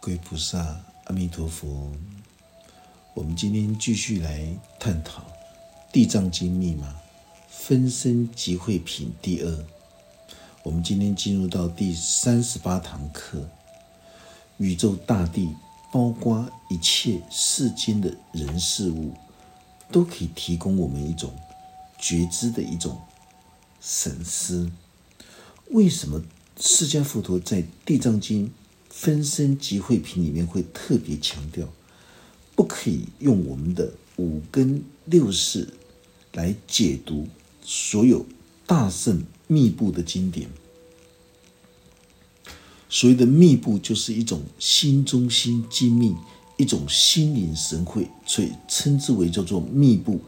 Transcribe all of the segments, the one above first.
各位菩萨，阿弥陀佛。我们今天继续来探讨《地藏经》密码分身集会品第二。我们今天进入到第三十八堂课。宇宙大地，包括一切世间的人事物，都可以提供我们一种觉知的一种神思。为什么释迦佛陀在《地藏经》？分身集会品里面会特别强调，不可以用我们的五根六识来解读所有大圣密布的经典。所谓的密布，就是一种心中心精密，一种心领神会，所以称之为叫做密布。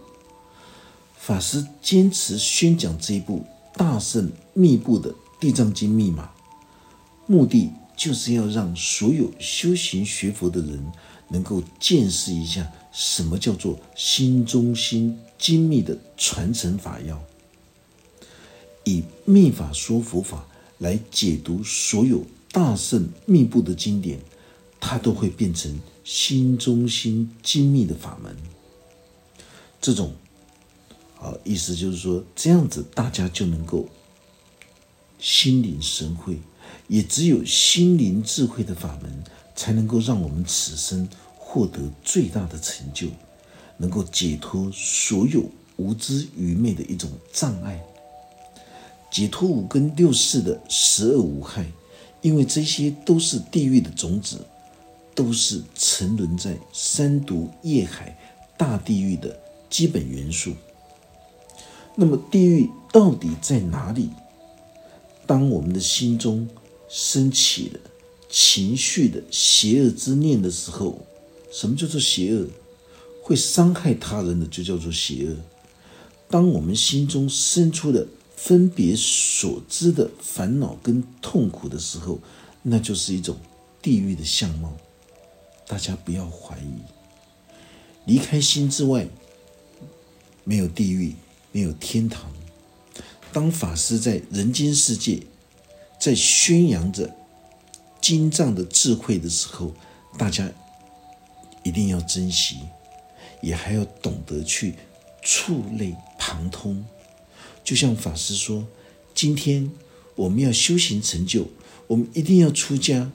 法师坚持宣讲这一部大圣密布的《地藏经》密码，目的。就是要让所有修行学佛的人能够见识一下，什么叫做心中心精密的传承法要，以密法说佛法来解读所有大圣密布的经典，它都会变成心中心精密的法门。这种，啊，意思就是说，这样子大家就能够心领神会。也只有心灵智慧的法门，才能够让我们此生获得最大的成就，能够解脱所有无知愚昧的一种障碍，解脱五根六识的十恶无害，因为这些都是地狱的种子，都是沉沦在三毒业海大地狱的基本元素。那么，地狱到底在哪里？当我们的心中，升起了情绪的邪恶之念的时候，什么叫做邪恶？会伤害他人的就叫做邪恶。当我们心中生出的分别所知的烦恼跟痛苦的时候，那就是一种地狱的相貌。大家不要怀疑，离开心之外，没有地狱，没有天堂。当法师在人间世界。在宣扬着经藏的智慧的时候，大家一定要珍惜，也还要懂得去触类旁通。就像法师说：“今天我们要修行成就，我们一定要出家。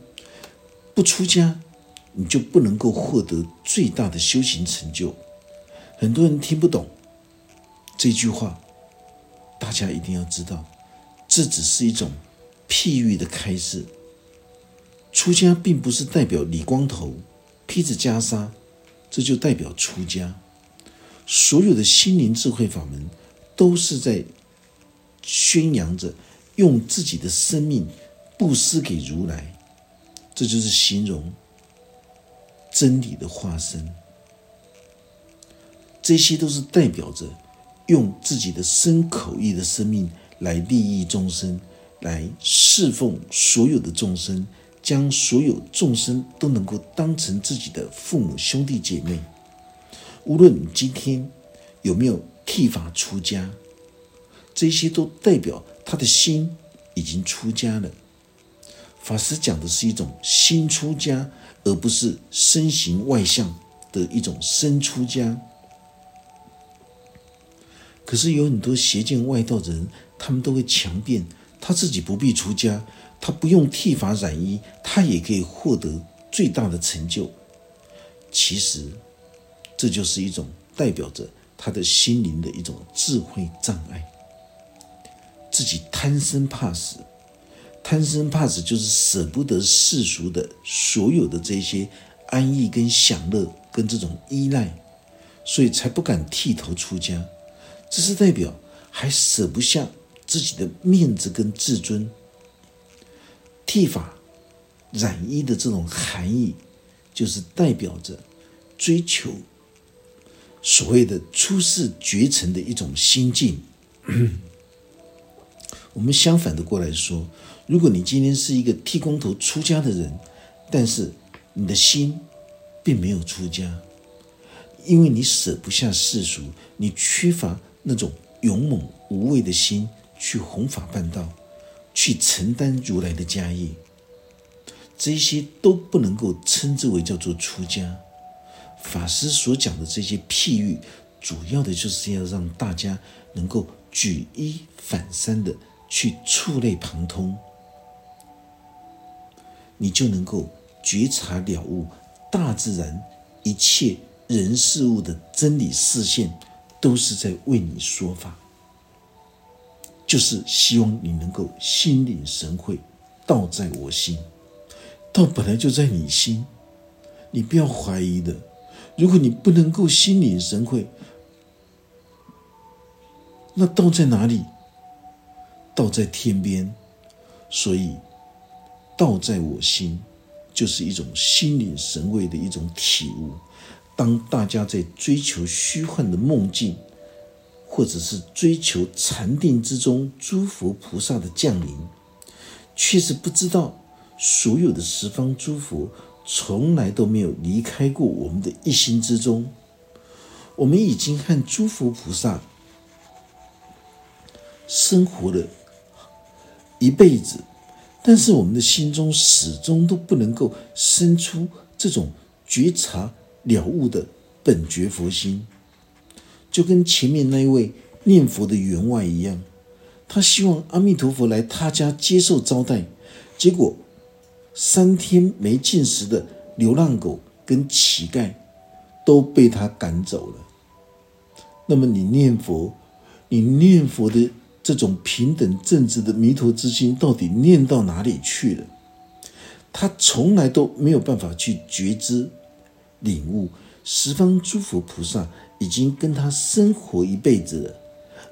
不出家，你就不能够获得最大的修行成就。”很多人听不懂这句话，大家一定要知道，这只是一种。譬喻的开示，出家并不是代表理光头、披着袈裟，这就代表出家。所有的心灵智慧法门，都是在宣扬着用自己的生命布施给如来，这就是形容真理的化身。这些都是代表着用自己的身口意的生命来利益众生。来侍奉所有的众生，将所有众生都能够当成自己的父母兄弟姐妹。无论你今天有没有剃发出家，这些都代表他的心已经出家了。法师讲的是一种心出家，而不是身形外向的一种身出家。可是有很多邪见外道的人，他们都会强辩。他自己不必出家，他不用剃发染衣，他也可以获得最大的成就。其实，这就是一种代表着他的心灵的一种智慧障碍。自己贪生怕死，贪生怕死就是舍不得世俗的所有的这些安逸跟享乐跟这种依赖，所以才不敢剃头出家。这是代表还舍不下。自己的面子跟自尊，剃发、染衣的这种含义，就是代表着追求所谓的出世绝尘的一种心境。我们相反的过来说，如果你今天是一个剃光头出家的人，但是你的心并没有出家，因为你舍不下世俗，你缺乏那种勇猛无畏的心。去弘法办道，去承担如来的家业，这些都不能够称之为叫做出家。法师所讲的这些譬喻，主要的就是要让大家能够举一反三的去触类旁通，你就能够觉察了悟大自然一切人事物的真理视线，都是在为你说法，就是希望你能够心领神会，道在我心，道本来就在你心，你不要怀疑的。如果你不能够心领神会，那道在哪里？道在天边，所以道在我心，就是一种心领神会的一种体悟。当大家在追求虚幻的梦境，或者是追求禅定之中诸佛菩萨的降临，却是不知道所有的十方诸佛。从来都没有离开过我们的一心之中。我们已经和诸佛菩萨生活了一辈子，但是我们的心中始终都不能够生出这种觉察了悟的本觉佛心，就跟前面那一位念佛的员外一样，他希望阿弥陀佛来他家接受招待，结果。三天没进食的流浪狗跟乞丐都被他赶走了。那么你念佛，你念佛的这种平等正直的弥陀之心，到底念到哪里去了？他从来都没有办法去觉知、领悟十方诸佛菩萨已经跟他生活一辈子了，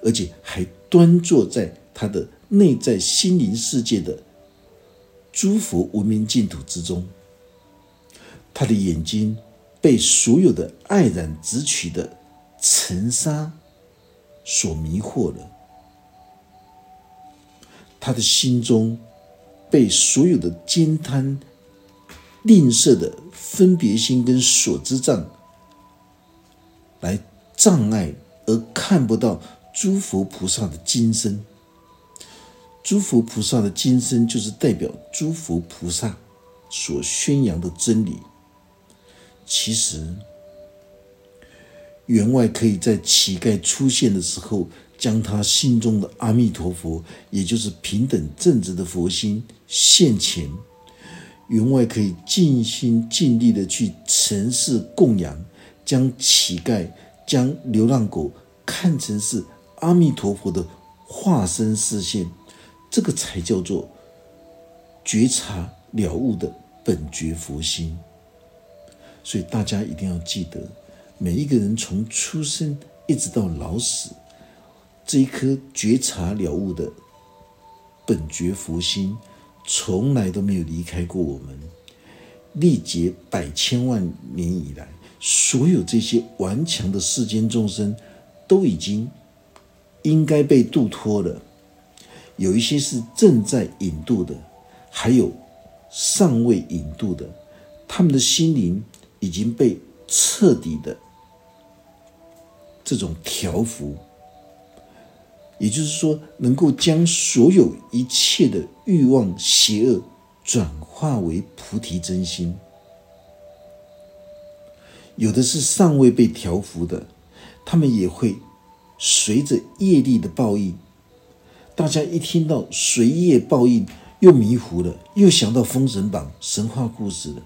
而且还端坐在他的内在心灵世界的。诸佛无名净土之中，他的眼睛被所有的爱染直取的尘沙所迷惑了，他的心中被所有的惊贪、吝啬的分别心跟所知障来障碍，而看不到诸佛菩萨的金身。诸佛菩萨的金身，就是代表诸佛菩萨所宣扬的真理。其实，员外可以在乞丐出现的时候，将他心中的阿弥陀佛，也就是平等正直的佛心现前。员外可以尽心尽力的去尘世供养，将乞丐、将流浪狗看成是阿弥陀佛的化身视线。这个才叫做觉察了悟的本觉佛心，所以大家一定要记得，每一个人从出生一直到老死，这一颗觉察了悟的本觉佛心，从来都没有离开过我们。历劫百千万年以来，所有这些顽强的世间众生，都已经应该被度脱了。有一些是正在引渡的，还有尚未引渡的，他们的心灵已经被彻底的这种调伏，也就是说，能够将所有一切的欲望、邪恶转化为菩提真心。有的是尚未被调伏的，他们也会随着业力的报应。大家一听到随业报应，又迷糊了，又想到《封神榜》神话故事了。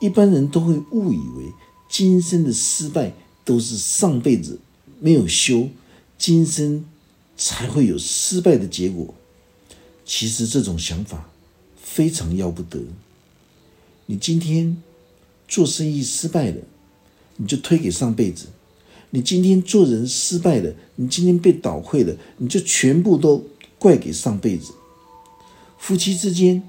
一般人都会误以为今生的失败都是上辈子没有修，今生才会有失败的结果。其实这种想法非常要不得。你今天做生意失败了，你就推给上辈子。你今天做人失败了，你今天被倒会了，你就全部都怪给上辈子。夫妻之间，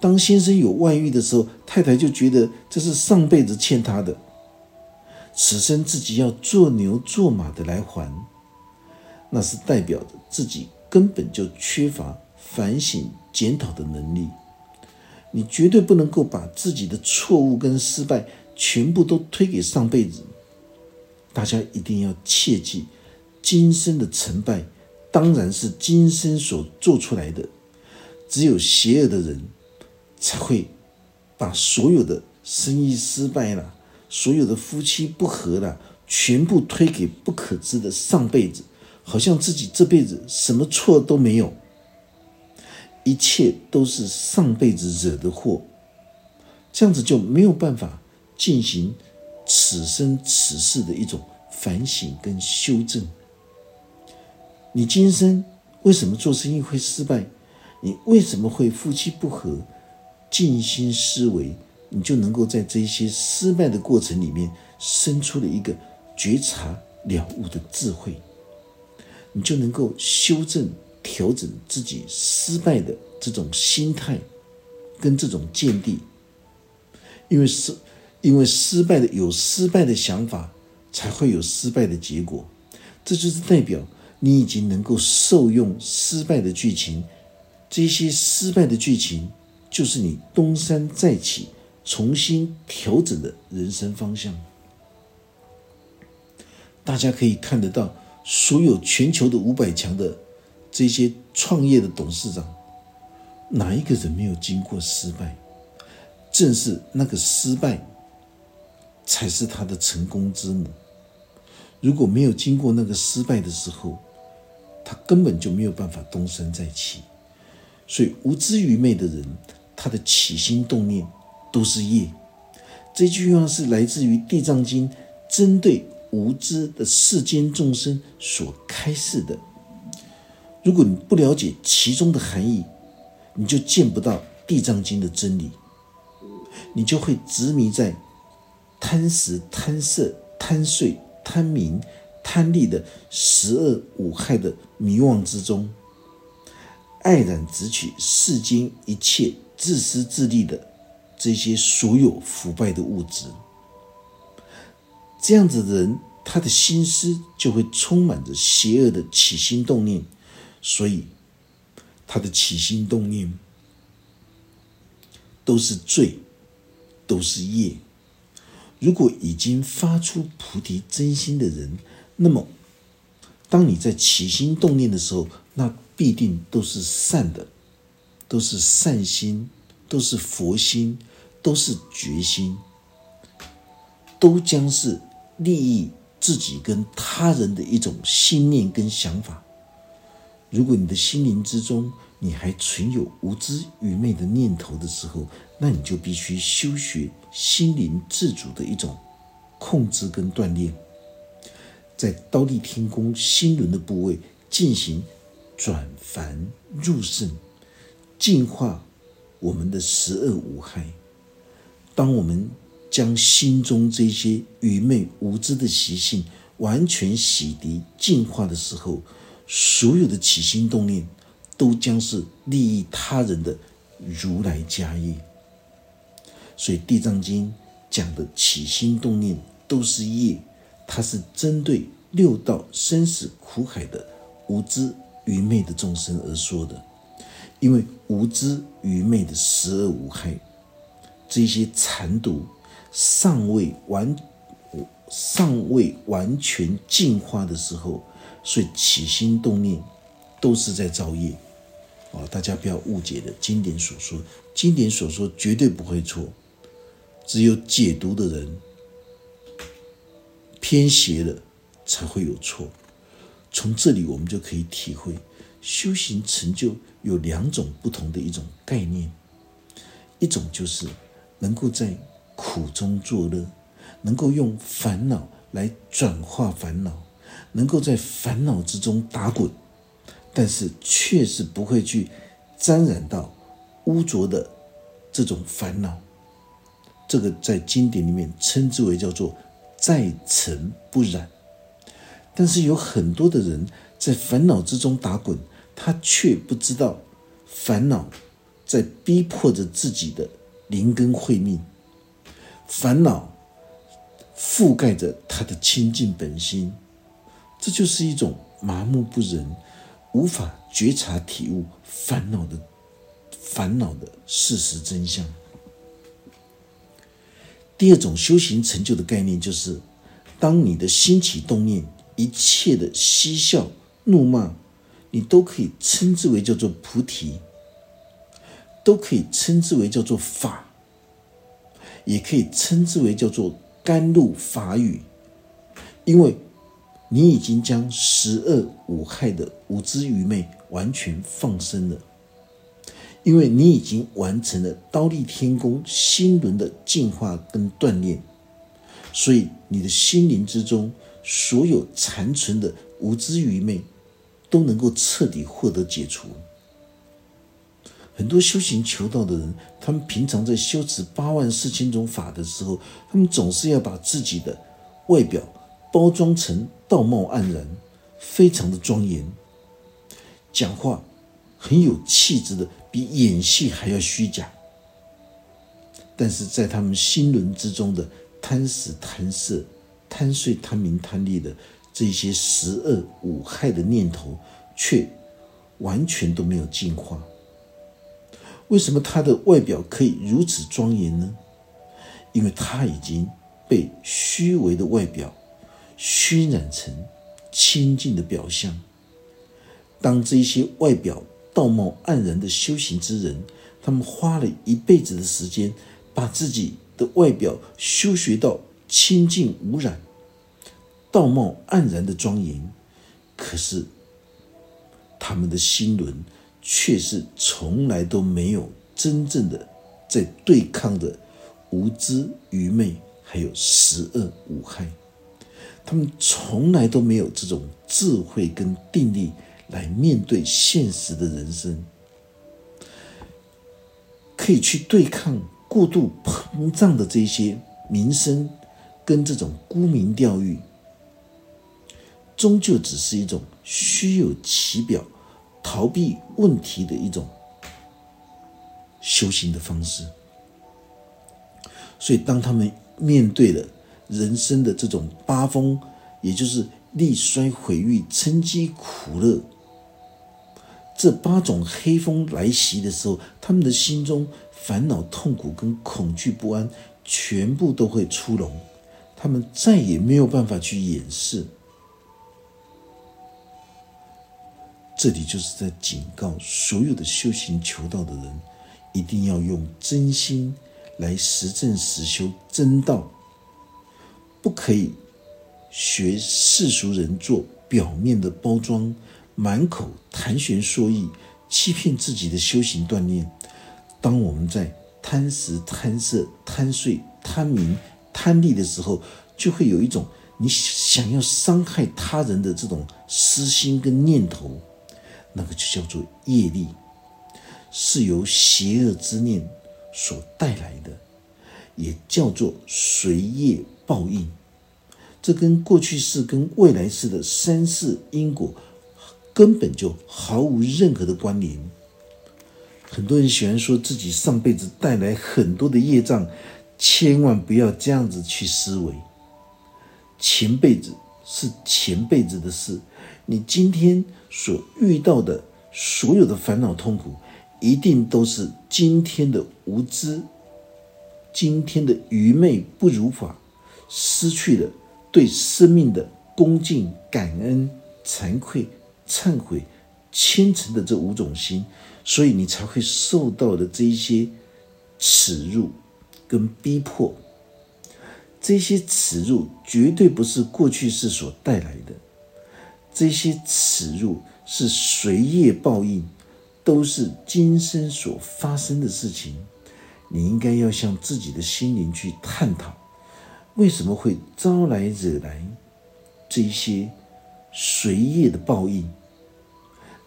当先生有外遇的时候，太太就觉得这是上辈子欠他的，此生自己要做牛做马的来还，那是代表着自己根本就缺乏反省检讨的能力。你绝对不能够把自己的错误跟失败全部都推给上辈子。大家一定要切记，今生的成败当然是今生所做出来的。只有邪恶的人才会把所有的生意失败了，所有的夫妻不和了，全部推给不可知的上辈子，好像自己这辈子什么错都没有，一切都是上辈子惹的祸，这样子就没有办法进行此生此世的一种反省跟修正。你今生为什么做生意会失败？你为什么会夫妻不和？静心思维，你就能够在这些失败的过程里面生出了一个觉察了悟的智慧，你就能够修正调整自己失败的这种心态跟这种见地。因为失，因为失败的有失败的想法，才会有失败的结果。这就是代表你已经能够受用失败的剧情。这些失败的剧情，就是你东山再起、重新调整的人生方向。大家可以看得到，所有全球的五百强的这些创业的董事长，哪一个人没有经过失败？正是那个失败，才是他的成功之母。如果没有经过那个失败的时候，他根本就没有办法东山再起。所以，无知愚昧的人，他的起心动念都是业。这句话是来自于《地藏经》，针对无知的世间众生所开示的。如果你不了解其中的含义，你就见不到《地藏经》的真理，你就会执迷在贪食、贪色、贪睡、贪名、贪利的十恶五害的迷惘之中。爱然直取世间一切自私自利的这些所有腐败的物质，这样子的人，他的心思就会充满着邪恶的起心动念，所以他的起心动念都是罪，都是业。如果已经发出菩提真心的人，那么当你在起心动念的时候，那必定都是善的，都是善心，都是佛心，都是决心，都将是利益自己跟他人的一种信念跟想法。如果你的心灵之中你还存有无知愚昧的念头的时候，那你就必须修学心灵自主的一种控制跟锻炼，在刀立天宫心轮的部位进行。转凡入圣，净化我们的十恶无害。当我们将心中这些愚昧无知的习性完全洗涤净化的时候，所有的起心动念都将是利益他人的如来家业。所以《地藏经》讲的起心动念都是业，它是针对六道生死苦海的无知。愚昧的众生而说的，因为无知愚昧的十恶无害，这些残毒尚未完尚未完全净化的时候，所以起心动念都是在造业。哦，大家不要误解了，经典所说，经典所说绝对不会错，只有解读的人偏邪了，才会有错。从这里，我们就可以体会修行成就有两种不同的一种概念，一种就是能够在苦中作乐，能够用烦恼来转化烦恼，能够在烦恼之中打滚，但是确实不会去沾染到污浊的这种烦恼。这个在经典里面称之为叫做在尘不染。但是有很多的人在烦恼之中打滚，他却不知道烦恼在逼迫着自己的灵根慧命，烦恼覆盖着他的清净本心，这就是一种麻木不仁，无法觉察体悟烦恼的烦恼的事实真相。第二种修行成就的概念就是，当你的心起动念。一切的嬉笑怒骂，你都可以称之为叫做菩提。都可以称之为叫做法，也可以称之为叫做甘露法语，因为你已经将十恶五害的无知愚昧完全放生了，因为你已经完成了刀立天宫心轮的净化跟锻炼，所以你的心灵之中所有残存的无知愚昧都能够彻底获得解除。很多修行求道的人，他们平常在修持八万四千种法的时候，他们总是要把自己的外表包装成道貌岸然，非常的庄严，讲话很有气质的，比演戏还要虚假。但是在他们心轮之中的贪食、贪色、贪睡、贪名、贪利的这些十恶五害的念头，却完全都没有净化。为什么他的外表可以如此庄严呢？因为他已经被虚伪的外表熏染成清净的表象。当这些外表道貌岸然的修行之人，他们花了一辈子的时间，把自己的外表修学到清净无染、道貌岸然的庄严，可是他们的心轮。却是从来都没有真正的在对抗着无知、愚昧，还有十恶无害。他们从来都没有这种智慧跟定力来面对现实的人生，可以去对抗过度膨胀的这些名声跟这种沽名钓誉，终究只是一种虚有其表。逃避问题的一种修行的方式，所以当他们面对了人生的这种八风，也就是利衰毁誉、嗔饥苦乐这八种黑风来袭的时候，他们的心中烦恼、痛苦跟恐惧不安全部都会出笼，他们再也没有办法去掩饰。这里就是在警告所有的修行求道的人，一定要用真心来实证实修真道，不可以学世俗人做表面的包装，满口谈玄说义，欺骗自己的修行锻炼。当我们在贪食、贪色、贪睡、贪名、贪利的时候，就会有一种你想要伤害他人的这种私心跟念头。那个就叫做业力，是由邪恶之念所带来的，也叫做随业报应。这跟过去式跟未来式的三世因果根本就毫无任何的关联。很多人喜欢说自己上辈子带来很多的业障，千万不要这样子去思维。前辈子是前辈子的事。你今天所遇到的所有的烦恼痛苦，一定都是今天的无知、今天的愚昧不如法，失去了对生命的恭敬、感恩、惭愧、忏悔、虔诚的这五种心，所以你才会受到的这一些耻辱跟逼迫。这些耻辱绝对不是过去世所带来的。这些耻辱是随业报应，都是今生所发生的事情。你应该要向自己的心灵去探讨，为什么会招来惹来这些随业的报应？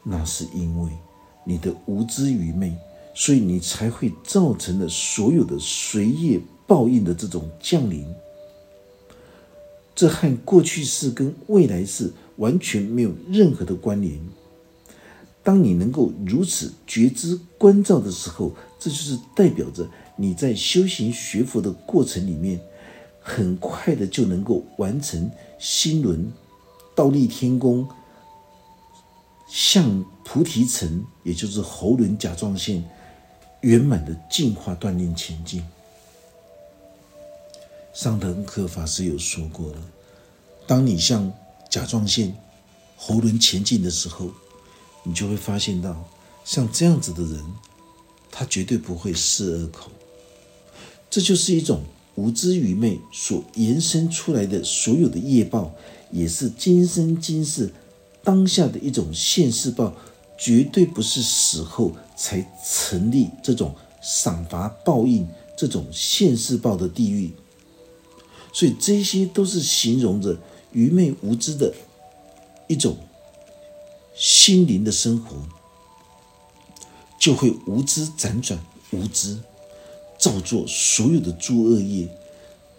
那是因为你的无知愚昧，所以你才会造成了所有的随业报应的这种降临。这和过去式跟未来式完全没有任何的关联。当你能够如此觉知关照的时候，这就是代表着你在修行学佛的过程里面，很快的就能够完成心轮、倒立天宫、向菩提城，也就是喉轮甲状腺圆满的进化锻炼前进。上藤克法师有说过了，当你向甲状腺、喉轮前进的时候，你就会发现到，像这样子的人，他绝对不会狮二口。这就是一种无知愚昧所延伸出来的所有的业报，也是今生今世当下的一种现世报，绝对不是死后才成立这种赏罚报应、这种现世报的地狱。所以这些都是形容着愚昧无知的一种心灵的生活，就会无知辗转，无知造作所有的诸恶业，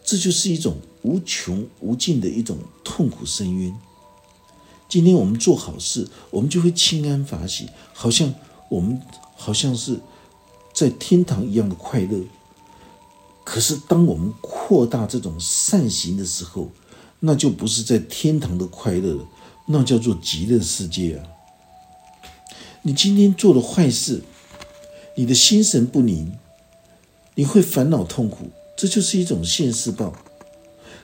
这就是一种无穷无尽的一种痛苦深渊。今天我们做好事，我们就会清安法喜，好像我们好像是在天堂一样的快乐。可是，当我们扩大这种善行的时候，那就不是在天堂的快乐了，那叫做极乐世界啊！你今天做了坏事，你的心神不宁，你会烦恼痛苦，这就是一种现世报。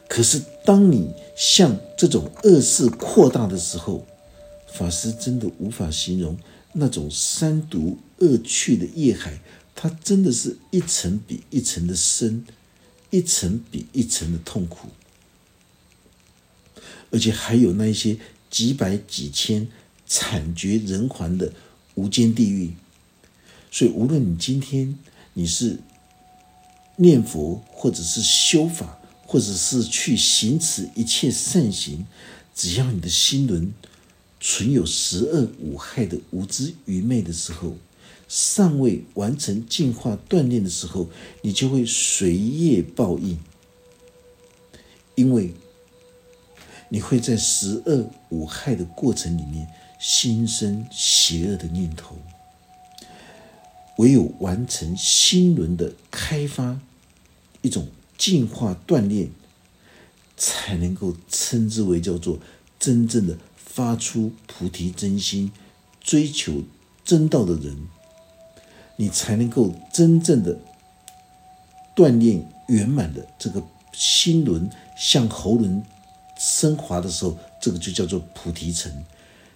可是，当你向这种恶事扩大的时候，法师真的无法形容那种三毒恶趣的业海。它真的是一层比一层的深，一层比一层的痛苦，而且还有那些几百几千惨绝人寰的无间地狱。所以，无论你今天你是念佛，或者是修法，或者是去行持一切善行，只要你的心轮存有十恶五害的无知愚昧的时候，尚未完成进化锻炼的时候，你就会随业报应，因为你会在十恶五害的过程里面心生邪恶的念头。唯有完成心轮的开发，一种进化锻炼，才能够称之为叫做真正的发出菩提真心、追求真道的人。你才能够真正的锻炼圆满的这个心轮向喉轮升华的时候，这个就叫做菩提层。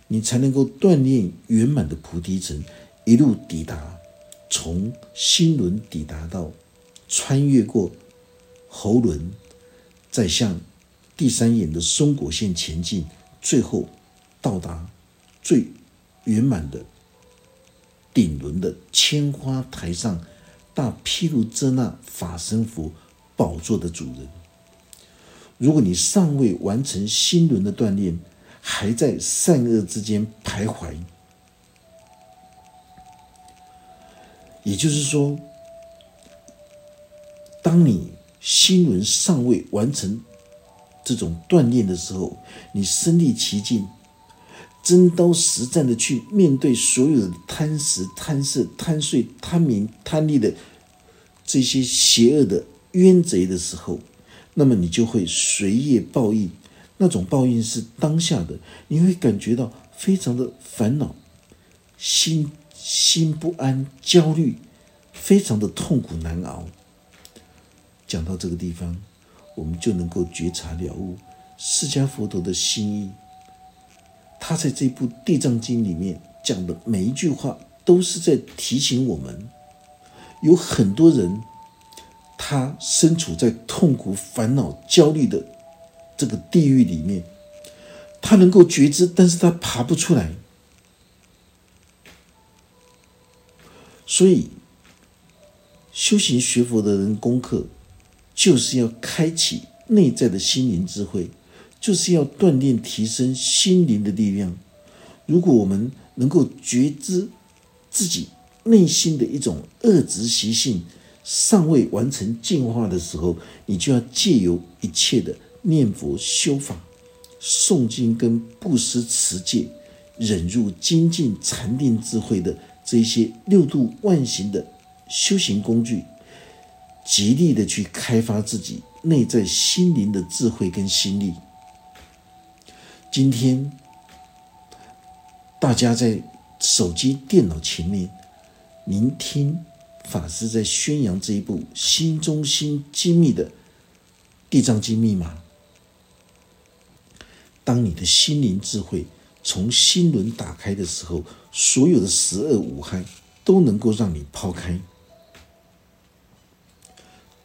你才能够锻炼圆满的菩提层，一路抵达，从心轮抵达到穿越过喉轮，在向第三眼的松果线前进，最后到达最圆满的。顶轮的千花台上，大毗卢遮那法身佛宝座的主人。如果你尚未完成心轮的锻炼，还在善恶之间徘徊，也就是说，当你心轮尚未完成这种锻炼的时候，你身历其境。真刀实战的去面对所有的贪食、贪色、贪睡、贪名、贪利的这些邪恶的冤贼的时候，那么你就会随业报应。那种报应是当下的，你会感觉到非常的烦恼、心心不安、焦虑，非常的痛苦难熬。讲到这个地方，我们就能够觉察了悟释迦佛陀的心意。他在这部《地藏经》里面讲的每一句话，都是在提醒我们：有很多人，他身处在痛苦、烦恼、焦虑的这个地狱里面，他能够觉知，但是他爬不出来。所以，修行学佛的人功课，就是要开启内在的心灵智慧。就是要锻炼、提升心灵的力量。如果我们能够觉知自己内心的一种恶执习性尚未完成进化的时候，你就要借由一切的念佛、修法、诵经跟布施、持戒、忍辱、精进、禅定、智慧的这些六度万行的修行工具，极力的去开发自己内在心灵的智慧跟心力。今天，大家在手机、电脑前面聆听法师在宣扬这一部心中心机密的《地藏经》密码。当你的心灵智慧从心轮打开的时候，所有的十恶无害都能够让你抛开，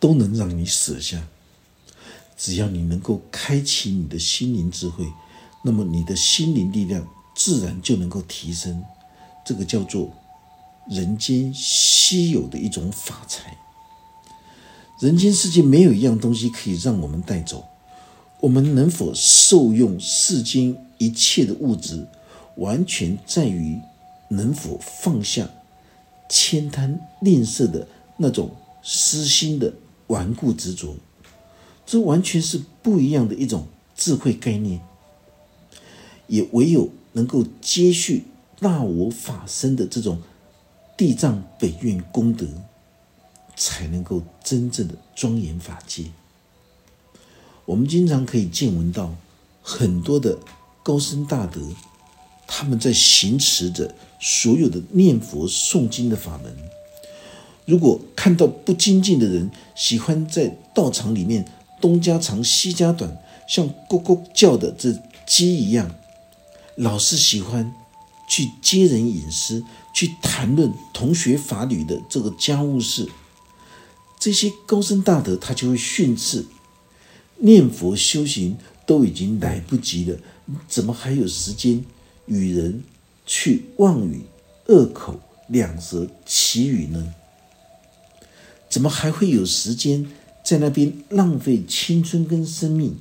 都能让你舍下。只要你能够开启你的心灵智慧，那么你的心灵力量自然就能够提升。这个叫做人间稀有的一种法财。人间世界没有一样东西可以让我们带走。我们能否受用世间一切的物质，完全在于能否放下悭贪吝啬的那种私心的顽固执着。这完全是不一样的一种智慧概念。也唯有能够接续大我法身的这种地藏北愿功德，才能够真正的庄严法界。我们经常可以见闻到很多的高僧大德，他们在行持着所有的念佛诵经的法门。如果看到不精进的人，喜欢在道场里面东家长西家短，像咕咕叫的这鸡一样，老是喜欢去揭人隐私，去谈论同学法律的这个家务事，这些高僧大德他就会训斥。念佛修行都已经来不及了，怎么还有时间与人去妄语、恶口、两舌、绮语呢？怎么还会有时间在那边浪费青春跟生命？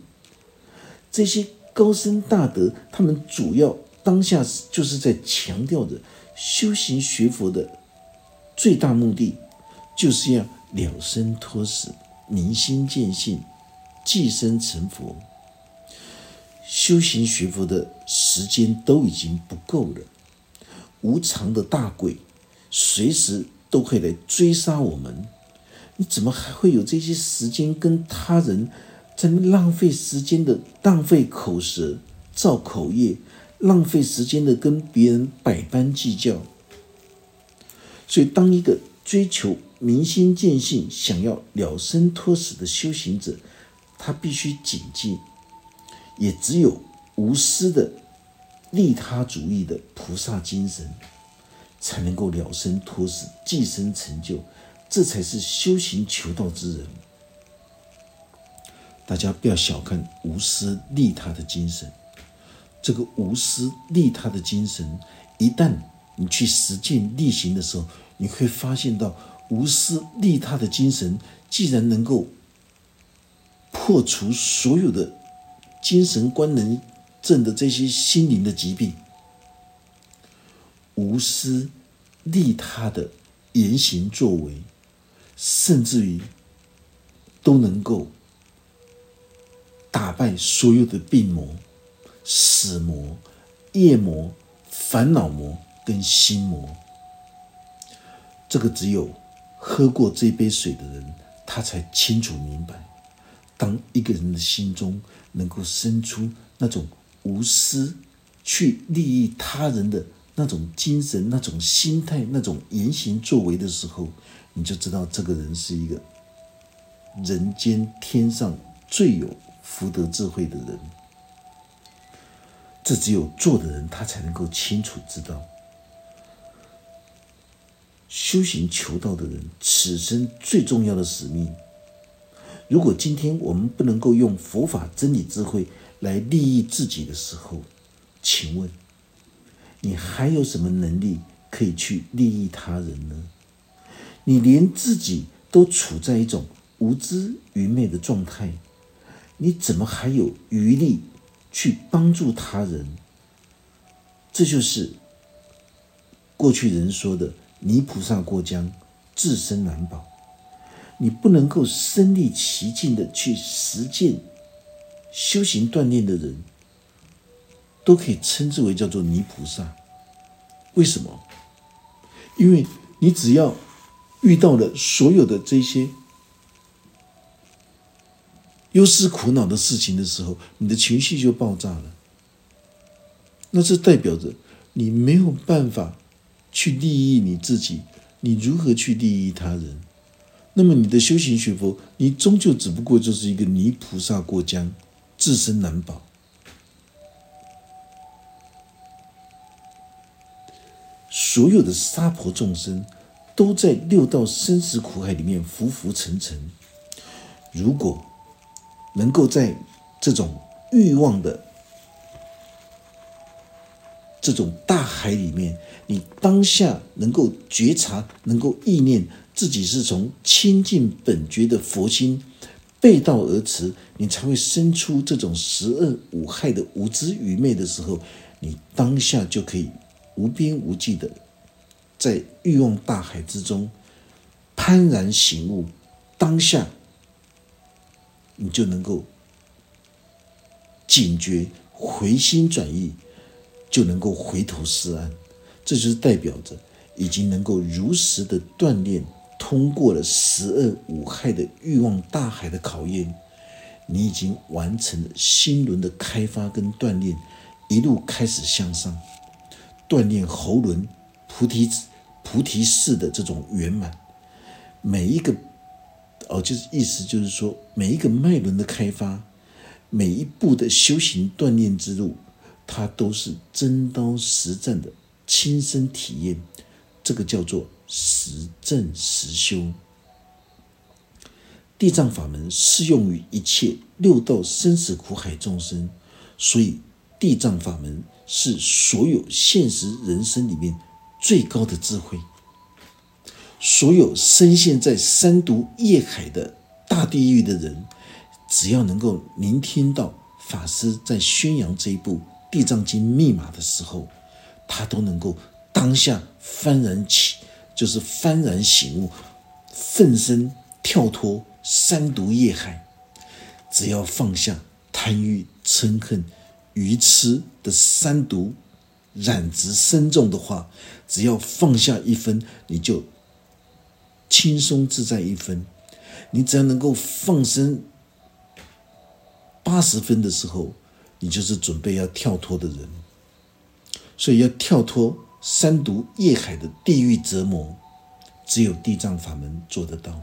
这些高僧大德，他们主要当下就是在强调着修行学佛的最大目的，就是要了生脱死、明心见性。寄生成佛，修行学佛的时间都已经不够了。无常的大鬼随时都会来追杀我们，你怎么还会有这些时间跟他人在浪费时间的浪费口舌造口业，浪费时间的跟别人百般计较？所以，当一个追求明心见性、想要了生脱死的修行者，他必须谨记，也只有无私的利他主义的菩萨精神，才能够了生脱死、寄生成就，这才是修行求道之人。大家不要小看无私利他的精神，这个无私利他的精神，一旦你去实践力行的时候，你会发现到无私利他的精神，既然能够。破除所有的精神官能症的这些心灵的疾病，无私利他的言行作为，甚至于都能够打败所有的病魔、死魔、业魔、烦恼魔跟心魔。这个只有喝过这杯水的人，他才清楚明白。当一个人的心中能够生出那种无私去利益他人的那种精神、那种心态、那种言行作为的时候，你就知道这个人是一个人间天上最有福德智慧的人。这只有做的人，他才能够清楚知道，修行求道的人，此生最重要的使命。如果今天我们不能够用佛法真理智慧来利益自己的时候，请问你还有什么能力可以去利益他人呢？你连自己都处在一种无知愚昧的状态，你怎么还有余力去帮助他人？这就是过去人说的“泥菩萨过江，自身难保”。你不能够身历其境的去实践修行锻炼的人，都可以称之为叫做泥菩萨。为什么？因为你只要遇到了所有的这些忧思苦恼的事情的时候，你的情绪就爆炸了。那这代表着你没有办法去利益你自己，你如何去利益他人？那么你的修行学佛，你终究只不过就是一个泥菩萨过江，自身难保。所有的娑婆众生都在六道生死苦海里面浮浮沉沉。如果能够在这种欲望的这种大海里面，你当下能够觉察，能够意念自己是从清净本觉的佛心背道而驰，你才会生出这种十恶五害的无知愚昧的时候，你当下就可以无边无际的在欲望大海之中幡然醒悟，当下你就能够警觉回心转意。就能够回头是岸，这就是代表着已经能够如实的锻炼，通过了十恶五害的欲望大海的考验，你已经完成了心轮的开发跟锻炼，一路开始向上，锻炼喉轮菩提子菩提式的这种圆满，每一个哦，就是意思就是说，每一个脉轮的开发，每一步的修行锻炼之路。它都是真刀实战的亲身体验，这个叫做实证实修。地藏法门适用于一切六道生死苦海众生，所以地藏法门是所有现实人生里面最高的智慧。所有深陷在三毒业海的大地狱的人，只要能够聆听到法师在宣扬这一部。地藏经密码的时候，他都能够当下幡然起，就是幡然醒悟，奋身跳脱三毒业海。只要放下贪欲、嗔恨、愚痴的三毒染执深重的话，只要放下一分，你就轻松自在一分。你只要能够放生八十分的时候。你就是准备要跳脱的人，所以要跳脱三毒业海的地狱折磨，只有地藏法门做得到，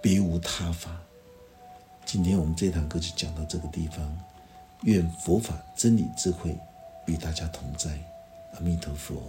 别无他法。今天我们这堂课就讲到这个地方，愿佛法真理智慧与大家同在，阿弥陀佛。